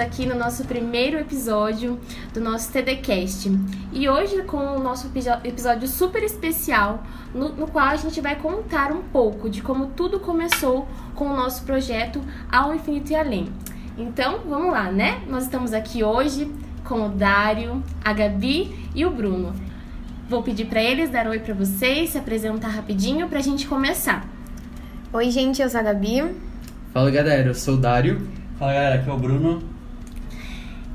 aqui no nosso primeiro episódio do nosso TDCast. E hoje com o nosso episódio super especial, no, no, qual a gente vai contar um pouco de como tudo começou com o nosso projeto Ao Infinito e Além. Então, vamos lá, né? Nós estamos aqui hoje com o Dário, a Gabi e o Bruno. Vou pedir para eles dar oi para vocês, se apresentar rapidinho para a gente começar. Oi, gente, eu sou a Gabi. Fala, galera, eu sou o Dário. Fala galera, aqui é o Bruno.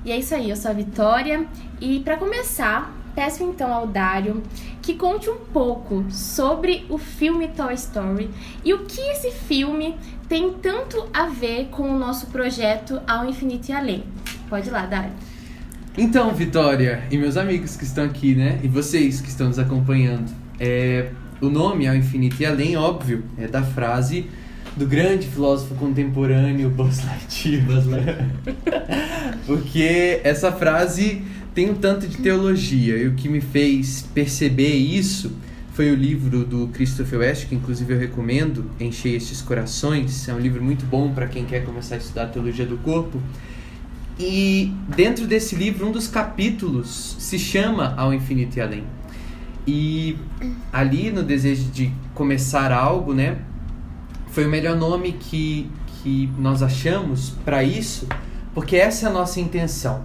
E é isso aí, eu sou a Vitória. E para começar, peço então ao Dário que conte um pouco sobre o filme Toy Story e o que esse filme tem tanto a ver com o nosso projeto Ao Infinito e Além. Pode ir lá, Dário. Então, Vitória e meus amigos que estão aqui, né? E vocês que estão nos acompanhando. É, o nome Ao Infinito e Além, óbvio, é da frase do grande filósofo contemporâneo Buzz Lightyear. Buzz Lightyear. Porque essa frase tem um tanto de teologia e o que me fez perceber isso foi o livro do Christopher West, que inclusive eu recomendo, Encher Estes Corações. É um livro muito bom para quem quer começar a estudar a teologia do corpo. E dentro desse livro, um dos capítulos se chama Ao Infinito e Além. E ali, no desejo de começar algo, né, foi o melhor nome que, que nós achamos para isso, porque essa é a nossa intenção.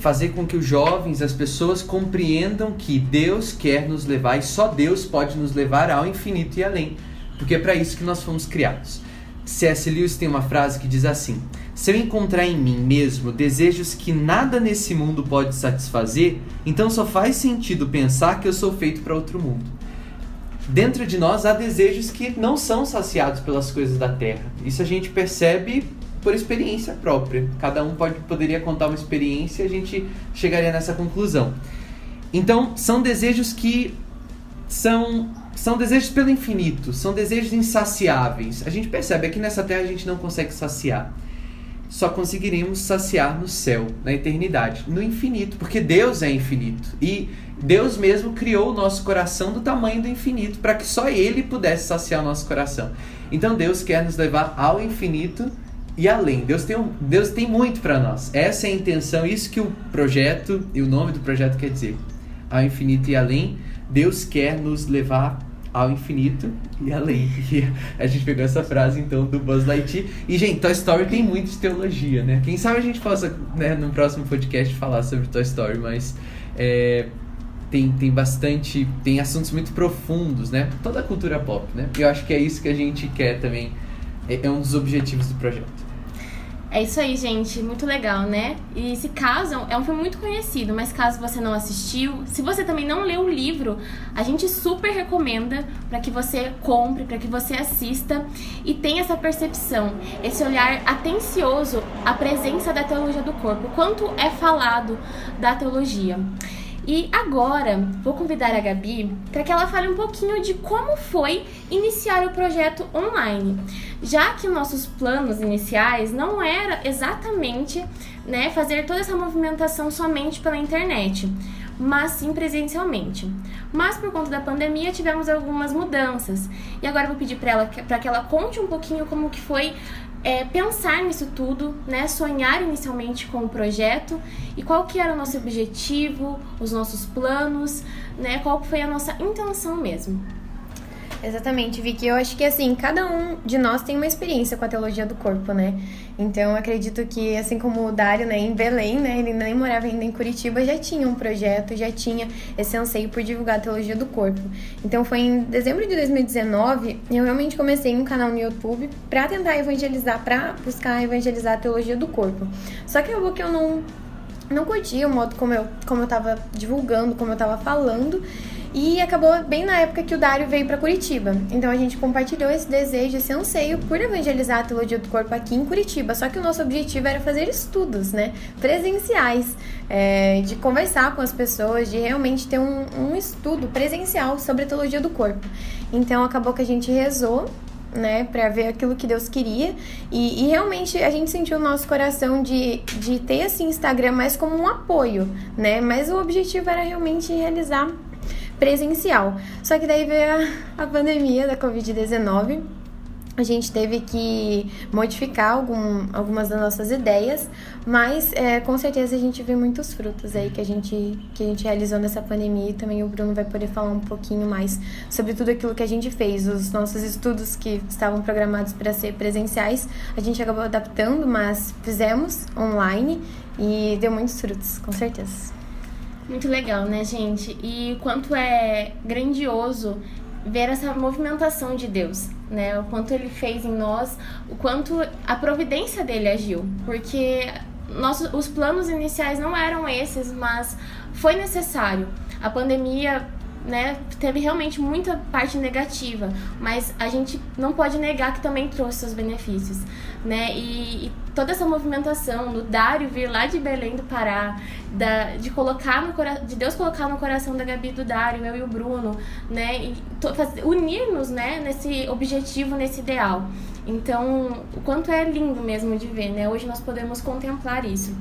Fazer com que os jovens, as pessoas compreendam que Deus quer nos levar e só Deus pode nos levar ao infinito e além, porque é para isso que nós fomos criados. C.S. Lewis tem uma frase que diz assim: Se eu encontrar em mim mesmo desejos que nada nesse mundo pode satisfazer, então só faz sentido pensar que eu sou feito para outro mundo dentro de nós há desejos que não são saciados pelas coisas da terra. Isso a gente percebe por experiência própria. Cada um pode, poderia contar uma experiência e a gente chegaria nessa conclusão. Então, são desejos que são, são desejos pelo infinito, são desejos insaciáveis. A gente percebe aqui nessa terra a gente não consegue saciar. Só conseguiríamos saciar no céu, na eternidade, no infinito, porque Deus é infinito. E Deus mesmo criou o nosso coração do tamanho do infinito para que só Ele pudesse saciar o nosso coração. Então Deus quer nos levar ao infinito e além. Deus tem, um, Deus tem muito para nós. Essa é a intenção, isso que o projeto e o nome do projeto quer dizer. Ao infinito e além, Deus quer nos levar ao infinito e além. E a gente pegou essa frase então do Buzz Lightyear. E gente, Toy Story tem muito de teologia, né? Quem sabe a gente possa, né, no próximo podcast falar sobre Toy Story, mas é, tem, tem bastante. tem assuntos muito profundos, né? Toda a cultura pop, né? E eu acho que é isso que a gente quer também. É, é um dos objetivos do projeto. É isso aí, gente. Muito legal, né? E se caso, é um filme muito conhecido, mas caso você não assistiu, se você também não leu o livro, a gente super recomenda para que você compre, para que você assista e tenha essa percepção, esse olhar atencioso à presença da teologia do corpo, quanto é falado da teologia. E agora vou convidar a Gabi para que ela fale um pouquinho de como foi iniciar o projeto online, já que nossos planos iniciais não era exatamente né, fazer toda essa movimentação somente pela internet mas sim presencialmente. Mas por conta da pandemia tivemos algumas mudanças. E agora vou pedir para ela para que ela conte um pouquinho como que foi é, pensar nisso tudo, né? Sonhar inicialmente com o projeto e qual que era o nosso objetivo, os nossos planos, né? Qual foi a nossa intenção mesmo. Exatamente, Vicky. Eu acho que assim, cada um de nós tem uma experiência com a teologia do corpo, né? Então, acredito que, assim como o Dário, né, em Belém, né, ele nem morava ainda em Curitiba, já tinha um projeto, já tinha esse anseio por divulgar a teologia do corpo. Então, foi em dezembro de 2019, eu realmente comecei um canal no YouTube para tentar evangelizar, para buscar evangelizar a teologia do corpo. Só que eu que eu não não curtia o modo como eu, como eu tava divulgando, como eu tava falando. E acabou bem na época que o Dário veio para Curitiba. Então a gente compartilhou esse desejo, esse anseio por evangelizar a teologia do corpo aqui em Curitiba. Só que o nosso objetivo era fazer estudos, né? Presenciais, é, de conversar com as pessoas, de realmente ter um, um estudo presencial sobre a teologia do corpo. Então acabou que a gente rezou né, para ver aquilo que Deus queria. E, e, realmente a gente sentiu o nosso coração de, de ter esse Instagram mais como um apoio, né? Mas o objetivo era realmente realizar presencial. Só que daí veio a, a pandemia da Covid-19 a gente teve que modificar algum, algumas das nossas ideias, mas é, com certeza a gente vê muitos frutos aí que a gente que a gente realizou nessa pandemia e também o Bruno vai poder falar um pouquinho mais sobre tudo aquilo que a gente fez, os nossos estudos que estavam programados para ser presenciais, a gente acabou adaptando, mas fizemos online e deu muitos frutos, com certeza. Muito legal, né, gente? E quanto é grandioso ver essa movimentação de Deus, né? O quanto ele fez em nós, o quanto a providência dele agiu, porque nossos, os planos iniciais não eram esses, mas foi necessário. A pandemia né, teve realmente muita parte negativa, mas a gente não pode negar que também trouxe seus benefícios, né? E, e toda essa movimentação do Dário vir lá de Belém do Pará, da, de colocar no de Deus colocar no coração da Gabi do Dário, eu e o Bruno, né? Unir-nos, né, nesse objetivo, nesse ideal. Então, o quanto é lindo mesmo de ver, né? Hoje nós podemos contemplar isso.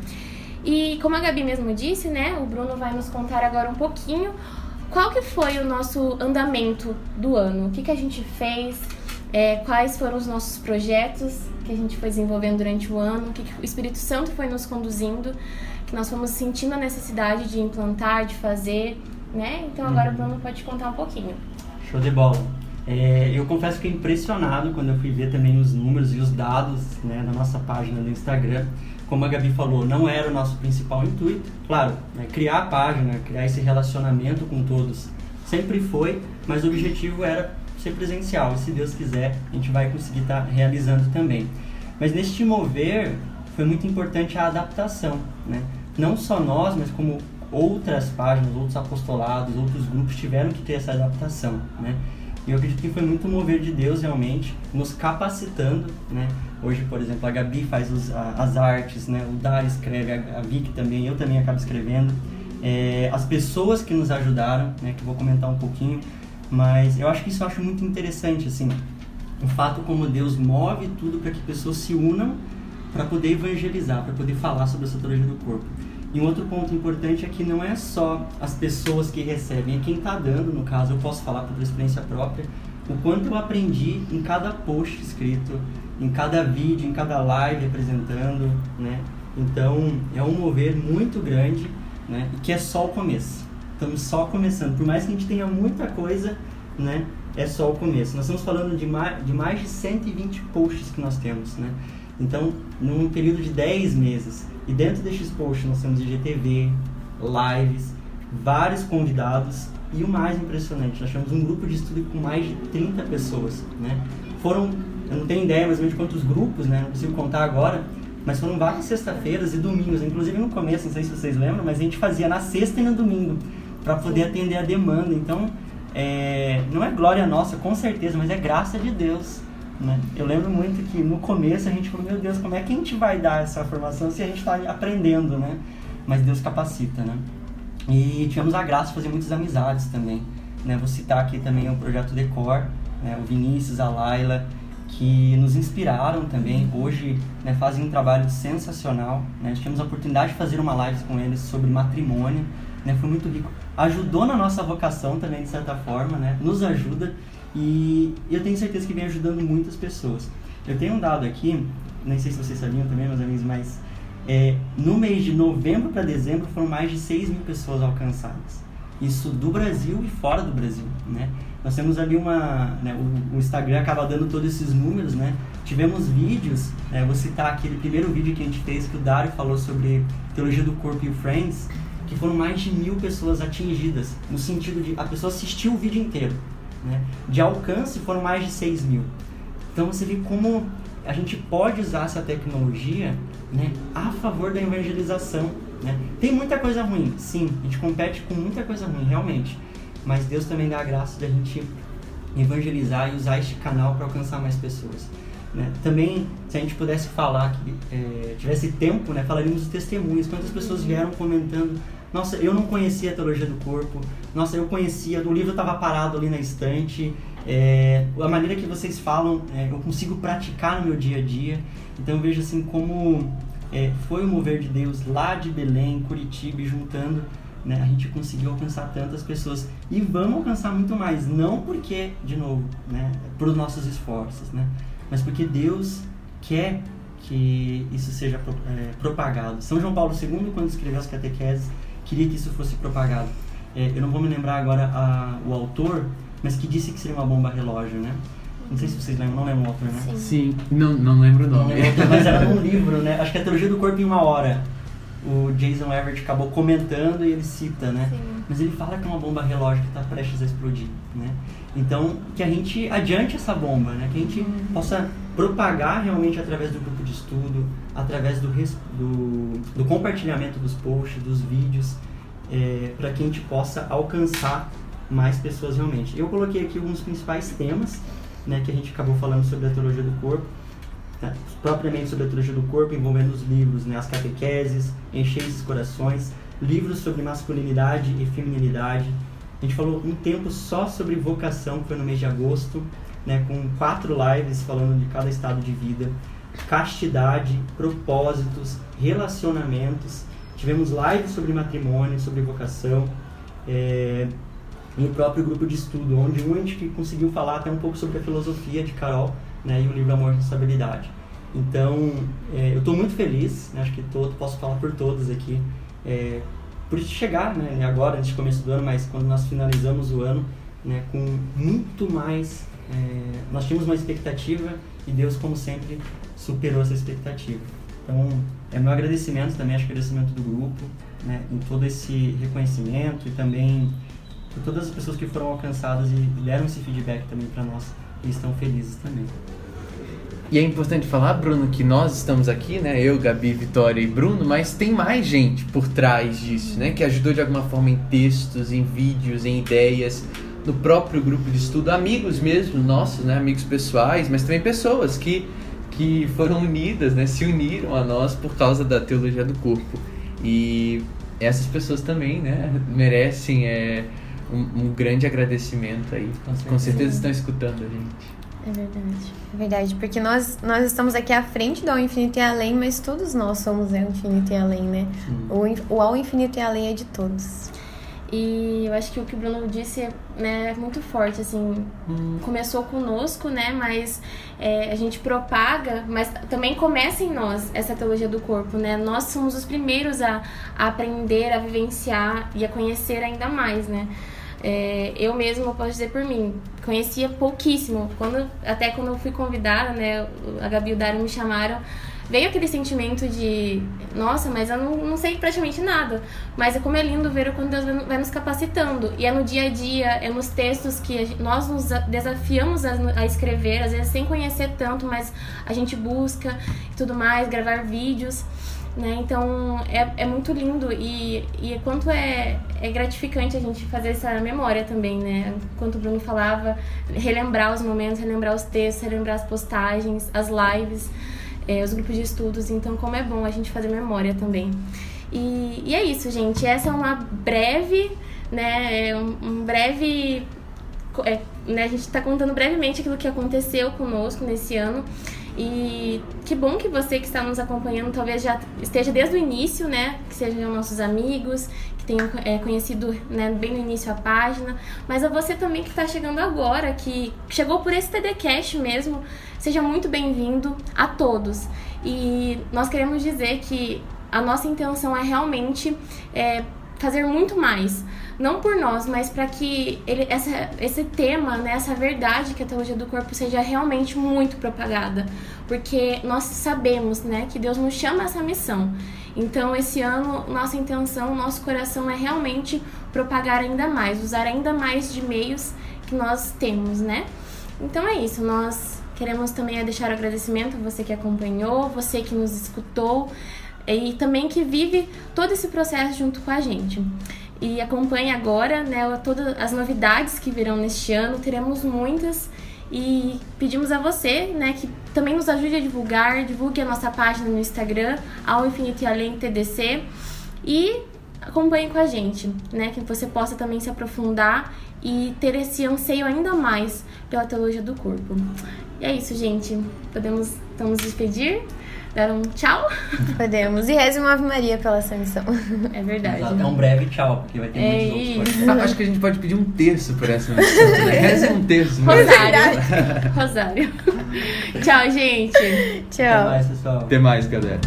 E como a Gabi mesmo disse, né, o Bruno vai nos contar agora um pouquinho qual que foi o nosso andamento do ano? O que, que a gente fez? É, quais foram os nossos projetos que a gente foi desenvolvendo durante o ano? O que, que o Espírito Santo foi nos conduzindo? Que nós fomos sentindo a necessidade de implantar, de fazer, né? Então agora o uhum. Bruno pode contar um pouquinho. Show de bola. É, eu confesso que impressionado quando eu fui ver também os números e os dados né, na nossa página do Instagram como a Gabi falou, não era o nosso principal intuito. Claro, né, criar a página, criar esse relacionamento com todos sempre foi, mas o objetivo era ser presencial. E se Deus quiser, a gente vai conseguir estar tá realizando também. Mas neste mover, foi muito importante a adaptação. Né? Não só nós, mas como outras páginas, outros apostolados, outros grupos tiveram que ter essa adaptação. Né? E eu acredito que foi muito mover de Deus realmente, nos capacitando, né? Hoje, por exemplo, a Gabi faz os, a, as artes, né? O Dar escreve, a, a Vicky também, eu também acabo escrevendo. É, as pessoas que nos ajudaram, né? Que eu vou comentar um pouquinho, mas eu acho que isso eu acho muito interessante, assim, o fato como Deus move tudo para que pessoas se unam para poder evangelizar, para poder falar sobre a satologia do corpo. E um outro ponto importante é que não é só as pessoas que recebem, é quem está dando, no caso, eu posso falar por experiência própria, o quanto eu aprendi em cada post escrito, em cada vídeo, em cada live apresentando, né? Então, é um mover muito grande, né? E que é só o começo. Estamos só começando. Por mais que a gente tenha muita coisa, né? É só o começo. Nós estamos falando de mais de, mais de 120 posts que nós temos, né? Então, num período de 10 meses, e dentro destes posts nós temos IGTV, lives, vários convidados e o mais impressionante, nós temos um grupo de estudo com mais de 30 pessoas, né? Foram, eu não tenho ideia mais ou menos quantos grupos, né? Não consigo contar agora, mas foram várias sexta-feiras e domingos, inclusive no começo, não sei se vocês lembram, mas a gente fazia na sexta e no domingo para poder atender a demanda. Então, é, não é glória nossa, com certeza, mas é graça de Deus né? Eu lembro muito que no começo a gente falou, meu Deus, como é que a gente vai dar essa formação se a gente está aprendendo, né? Mas Deus capacita, né? E tivemos a graça de fazer muitas amizades também. Né? Vou citar aqui também o Projeto Decor, né? o Vinícius, a Laila, que nos inspiraram também. Hoje né, fazem um trabalho sensacional. Né? Tivemos a oportunidade de fazer uma live com eles sobre matrimônio. Né? Foi muito rico. Ajudou na nossa vocação também, de certa forma. Né? Nos ajuda. E eu tenho certeza que vem ajudando muitas pessoas. Eu tenho um dado aqui, não sei se vocês sabiam também, meus amigos, mas é, no mês de novembro para dezembro foram mais de 6 mil pessoas alcançadas. Isso do Brasil e fora do Brasil, né? Nós temos ali uma... Né, o, o, Instagram acaba dando todos esses números, né? Tivemos vídeos, né, vou citar aquele primeiro vídeo que a gente fez, que o Dário falou sobre teologia do corpo e o Friends, que foram mais de mil pessoas atingidas, no sentido de a pessoa assistiu o vídeo inteiro. Né? De alcance foram mais de 6 mil. Então você vê como a gente pode usar essa tecnologia né, a favor da evangelização. Né? Tem muita coisa ruim, sim, a gente compete com muita coisa ruim, realmente. Mas Deus também dá a graça de a gente evangelizar e usar este canal para alcançar mais pessoas. Né? Também, se a gente pudesse falar, que é, tivesse tempo, né, falaríamos dos testemunhos. Quantas pessoas vieram comentando nossa, eu não conhecia a teologia do corpo. Nossa, eu conhecia, o livro estava parado ali na estante. É, a maneira que vocês falam, é, eu consigo praticar no meu dia a dia. Então eu vejo assim como é, foi o mover de Deus lá de Belém, Curitiba, juntando, né, a gente conseguiu alcançar tantas pessoas. E vamos alcançar muito mais, não porque, de novo, né, por nossos esforços, né, mas porque Deus quer que isso seja é, propagado. São João Paulo II, quando escreveu as catequeses, queria que isso fosse propagado. É, eu não vou me lembrar agora a, o autor, mas que disse que seria uma bomba relógio, né? Não sei se vocês lembram, não lembro o autor, né? Sim. Sim, não, não lembro o nome. Lembro, mas era num livro, né? Acho que é a Teologia do Corpo em Uma Hora. O Jason Everett acabou comentando e ele cita, né? Sim. Mas ele fala que é uma bomba relógio que está prestes a explodir, né? Então, que a gente adiante essa bomba, né? Que a gente possa propagar realmente através do grupo de estudo, através do, do, do compartilhamento dos posts, dos vídeos, é, para que a gente possa alcançar mais pessoas realmente. Eu coloquei aqui alguns principais temas, né? Que a gente acabou falando sobre a teologia do corpo, né, propriamente sobre a teologia do corpo, envolvendo os livros, né? As catequeses, Encheis os Corações, livros sobre masculinidade e feminilidade. A gente falou um tempo só sobre vocação, que foi no mês de agosto, né, com quatro lives falando de cada estado de vida, castidade, propósitos, relacionamentos. Tivemos lives sobre matrimônio, sobre vocação, é, e o próprio grupo de estudo, onde um a gente conseguiu falar até um pouco sobre a filosofia de Carol né, e o livro Amor e Responsabilidade. Então, é, eu estou muito feliz, né, acho que todo, posso falar por todos aqui, é, por chegar né, agora, nesse começo do ano, mas quando nós finalizamos o ano né, com muito mais. É, nós tínhamos uma expectativa e Deus, como sempre, superou essa expectativa. Então, é meu agradecimento também, acho que agradecimento do grupo, né, em todo esse reconhecimento e também por todas as pessoas que foram alcançadas e deram esse feedback também para nós e estão felizes também. E é importante falar, Bruno, que nós estamos aqui, né? Eu, Gabi, Vitória e Bruno, mas tem mais gente por trás disso, né? Que ajudou de alguma forma em textos, em vídeos, em ideias, no próprio grupo de estudo, amigos mesmo nossos, né? Amigos pessoais, mas também pessoas que, que foram unidas, né? Se uniram a nós por causa da teologia do corpo. E essas pessoas também, né? Merecem é, um, um grande agradecimento aí. Com certeza, Com certeza estão escutando a gente. É verdade. É verdade, porque nós, nós estamos aqui à frente do Ao Infinito e Além, mas todos nós somos Ao Infinito e Além, né? O, o Ao Infinito e Além é de todos. E eu acho que o que o Bruno disse é né, muito forte, assim, hum. começou conosco, né, mas é, a gente propaga, mas também começa em nós essa teologia do corpo, né, nós somos os primeiros a, a aprender, a vivenciar e a conhecer ainda mais, né, é, eu mesma posso dizer por mim, conhecia pouquíssimo. Quando, até quando eu fui convidada, né, a Gabi e o Dário me chamaram, veio aquele sentimento de, nossa, mas eu não, não sei praticamente nada. Mas é como é lindo ver o quando Deus vai nos capacitando. E é no dia a dia, é nos textos que nós nos desafiamos a, a escrever, às vezes sem conhecer tanto, mas a gente busca e tudo mais, gravar vídeos. Né? Então é, é muito lindo e, e quanto é, é gratificante a gente fazer essa memória também, né? Enquanto o Bruno falava, relembrar os momentos, relembrar os textos, relembrar as postagens, as lives, é, os grupos de estudos. Então, como é bom a gente fazer memória também. E, e é isso, gente. Essa é uma breve, né? Um, um breve. É, né, a gente está contando brevemente aquilo que aconteceu conosco nesse ano. E que bom que você que está nos acompanhando talvez já esteja desde o início, né? Que sejam nossos amigos, que tenham é, conhecido né, bem no início a página. Mas a você também que está chegando agora, que chegou por esse TDCast mesmo, seja muito bem-vindo a todos. E nós queremos dizer que a nossa intenção é realmente é, fazer muito mais não por nós, mas para que ele, essa, esse tema, né, essa verdade que a teologia do corpo seja realmente muito propagada, porque nós sabemos, né, que Deus nos chama a essa missão. Então, esse ano, nossa intenção, nosso coração é realmente propagar ainda mais, usar ainda mais de meios que nós temos, né? Então é isso, nós queremos também deixar o agradecimento a você que acompanhou, você que nos escutou e também que vive todo esse processo junto com a gente e acompanhe agora né, todas as novidades que virão neste ano. Teremos muitas e pedimos a você né, que também nos ajude a divulgar, divulgue a nossa página no Instagram, ao Infinito e Além TDC e acompanhe com a gente, né, que você possa também se aprofundar e ter esse anseio ainda mais pela teologia do corpo. E é isso, gente. Podemos nos despedir. Dar um tchau? Podemos. E reze uma Ave Maria pela essa missão. É verdade. Exato. É um breve tchau, porque vai ter É muitos outros isso. podcasts. Acho que a gente pode pedir um terço por essa missão. Né? Reza um terço. né? Rosário. Rosário. tchau, gente. Até Tchau. mais, pessoal. Até mais, galera.